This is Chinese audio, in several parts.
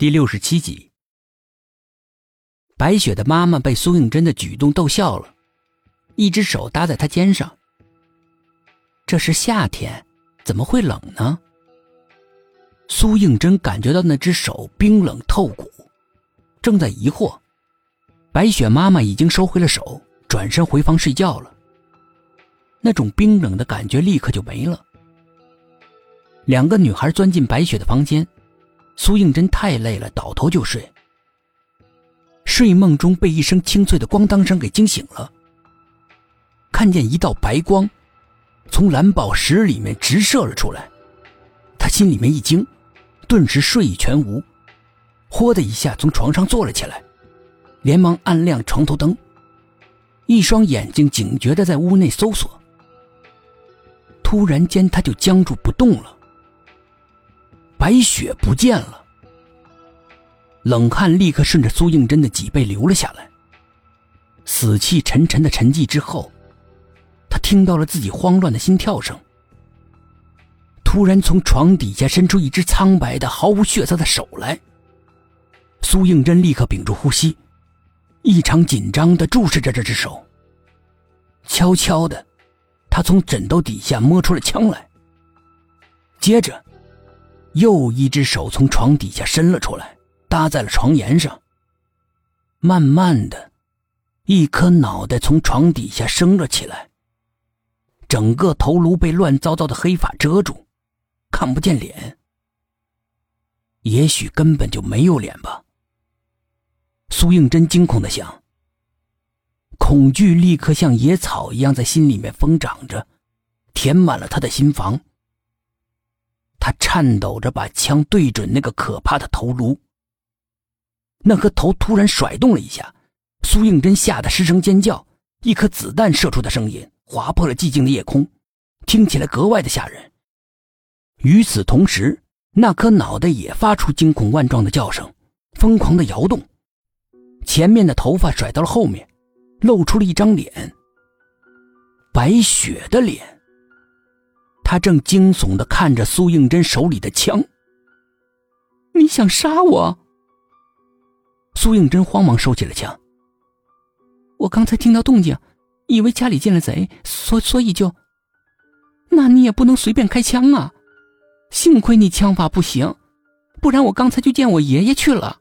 第六十七集，白雪的妈妈被苏应真的举动逗笑了，一只手搭在她肩上。这是夏天，怎么会冷呢？苏应真感觉到那只手冰冷透骨，正在疑惑，白雪妈妈已经收回了手，转身回房睡觉了。那种冰冷的感觉立刻就没了。两个女孩钻进白雪的房间。苏应真太累了，倒头就睡。睡梦中被一声清脆的“咣当”声给惊醒了，看见一道白光从蓝宝石里面直射了出来，他心里面一惊，顿时睡意全无，豁的一下从床上坐了起来，连忙按亮床头灯，一双眼睛警觉的在屋内搜索。突然间，他就僵住不动了。白雪不见了，冷汗立刻顺着苏应真的脊背流了下来。死气沉沉的沉寂之后，他听到了自己慌乱的心跳声。突然，从床底下伸出一只苍白的、毫无血色的手来。苏应真立刻屏住呼吸，异常紧张的注视着这只手。悄悄的，他从枕头底下摸出了枪来，接着。又一只手从床底下伸了出来，搭在了床沿上。慢慢的，一颗脑袋从床底下升了起来。整个头颅被乱糟糟的黑发遮住，看不见脸。也许根本就没有脸吧。苏应真惊恐的想。恐惧立刻像野草一样在心里面疯长着，填满了他的心房。他颤抖着把枪对准那个可怕的头颅。那颗头突然甩动了一下，苏应真吓得失声尖叫，一颗子弹射出的声音划破了寂静的夜空，听起来格外的吓人。与此同时，那颗脑袋也发出惊恐万状的叫声，疯狂的摇动，前面的头发甩到了后面，露出了一张脸，白雪的脸。他正惊悚的看着苏应真手里的枪。你想杀我？苏应真慌忙收起了枪。我刚才听到动静，以为家里进了贼，所所以就……那你也不能随便开枪啊！幸亏你枪法不行，不然我刚才就见我爷爷去了。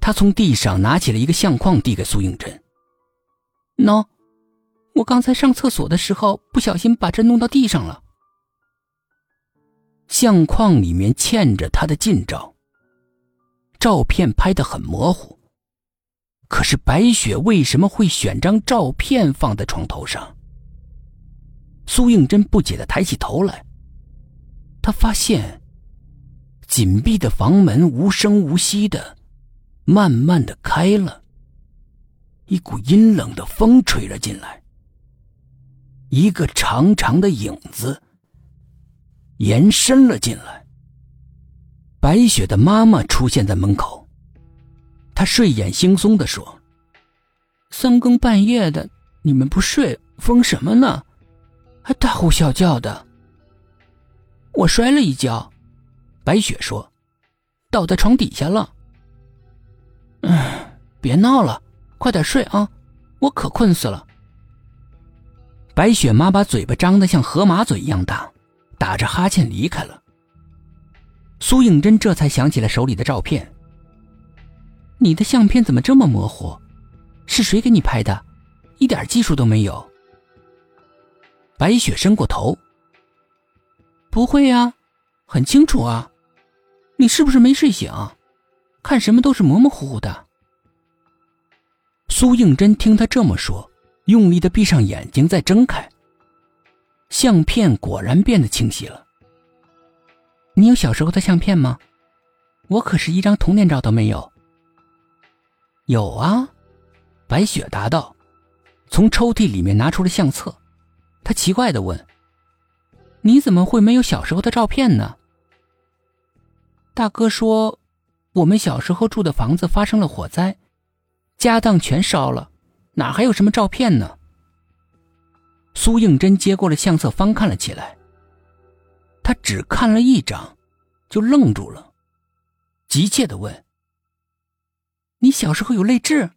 他从地上拿起了一个相框，递给苏应真。喏。我刚才上厕所的时候，不小心把这弄到地上了。相框里面嵌着他的近照，照片拍得很模糊。可是白雪为什么会选张照片放在床头上？苏应真不解的抬起头来，他发现紧闭的房门无声无息的，慢慢的开了，一股阴冷的风吹了进来。一个长长的影子延伸了进来。白雪的妈妈出现在门口，她睡眼惺忪的说：“三更半夜的，你们不睡，疯什么呢？还大呼小叫的。”我摔了一跤，白雪说：“倒在床底下了。”嗯，别闹了，快点睡啊，我可困死了。白雪妈把嘴巴张得像河马嘴一样大，打着哈欠离开了。苏应真这才想起了手里的照片。你的相片怎么这么模糊？是谁给你拍的？一点技术都没有。白雪伸过头。不会呀，很清楚啊。你是不是没睡醒？看什么都是模模糊糊的。苏应真听他这么说。用力的闭上眼睛，再睁开。相片果然变得清晰了。你有小时候的相片吗？我可是一张童年照都没有。有啊，白雪答道，从抽屉里面拿出了相册。她奇怪的问：“你怎么会没有小时候的照片呢？”大哥说：“我们小时候住的房子发生了火灾，家当全烧了。”哪还有什么照片呢？苏应真接过了相册，翻看了起来。他只看了一张，就愣住了。急切的问：“你小时候有泪痣？”